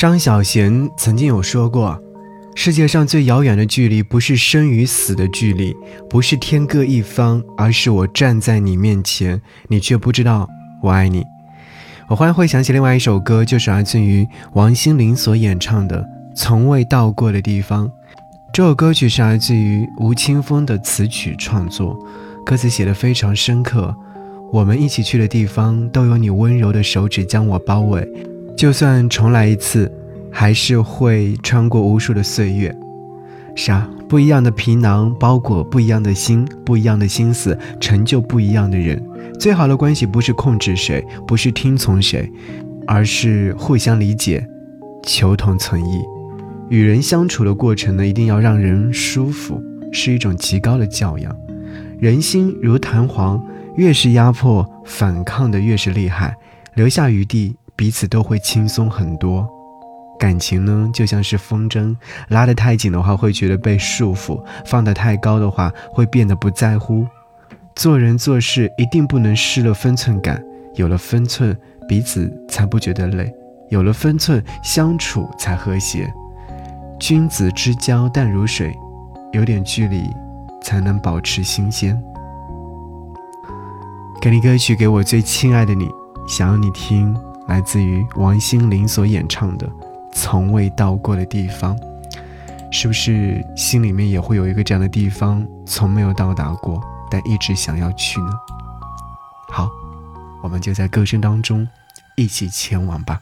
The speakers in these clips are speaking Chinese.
张小娴曾经有说过：“世界上最遥远的距离，不是生与死的距离，不是天各一方，而是我站在你面前，你却不知道我爱你。”我忽然会想起另外一首歌，就是来自于王心凌所演唱的《从未到过的地方》。这首歌曲是来自于吴青峰的词曲创作，歌词写得非常深刻。我们一起去的地方，都有你温柔的手指将我包围。就算重来一次，还是会穿过无数的岁月。是啊，不一样的皮囊包裹不一样的心，不一样的心思成就不一样的人。最好的关系不是控制谁，不是听从谁，而是互相理解，求同存异。与人相处的过程呢，一定要让人舒服，是一种极高的教养。人心如弹簧，越是压迫，反抗的越是厉害。留下余地。彼此都会轻松很多，感情呢就像是风筝，拉得太紧的话会觉得被束缚，放得太高的话会变得不在乎。做人做事一定不能失了分寸感，有了分寸，彼此才不觉得累，有了分寸，相处才和谐。君子之交淡如水，有点距离才能保持新鲜。给你歌曲，给我最亲爱的你，想要你听。来自于王心凌所演唱的《从未到过的地方》，是不是心里面也会有一个这样的地方，从没有到达过，但一直想要去呢？好，我们就在歌声当中一起前往吧。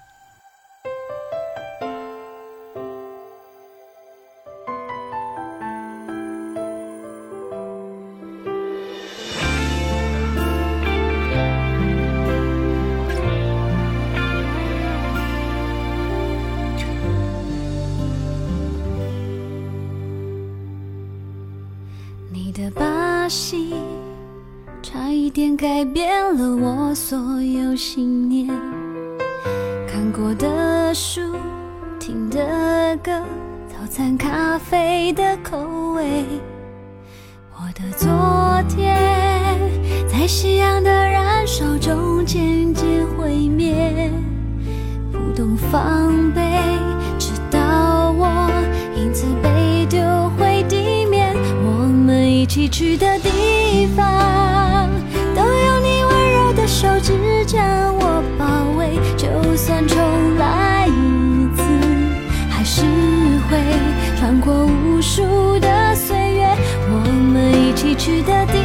你的把戏，差一点改变了我所有信念。看过的书，听的歌，早餐咖啡的口味。我的昨天，在夕阳的燃烧中渐渐毁灭，不懂防备，起去的地方，都有你温柔的手指将我包围。就算重来一次，还是会穿过无数的岁月。我们一起去的地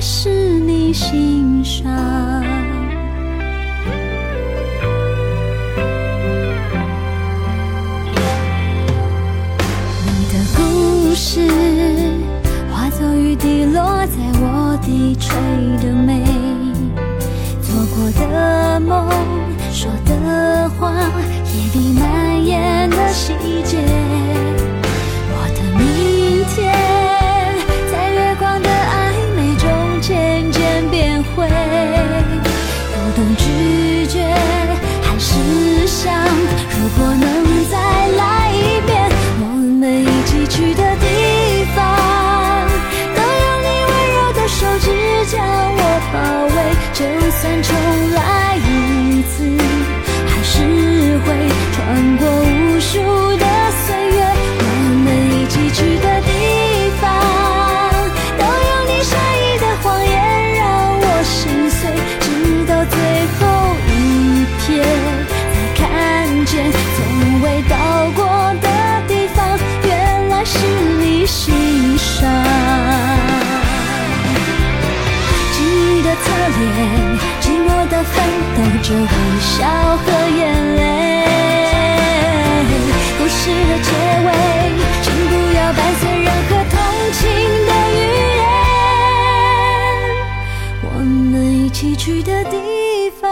是你心上，你的故事化作雨滴落在我低垂的眉，做过的梦，说的话，夜里蔓延的细节。会不懂拒绝还是想如果能再来一遍我们一起去的脸，寂寞的奋斗着微笑和眼泪，故事的结尾，请不要伴随任何同情的语言。我们一起去的地方，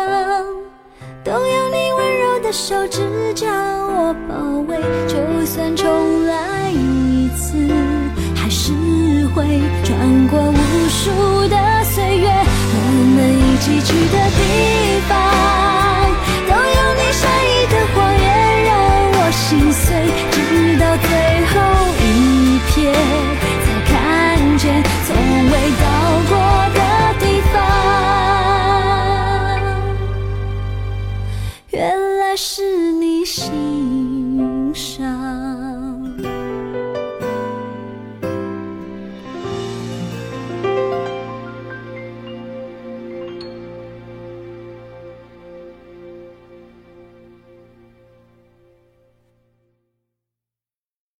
都有你温柔的手指将我包围。就算重来一次，还是会是你心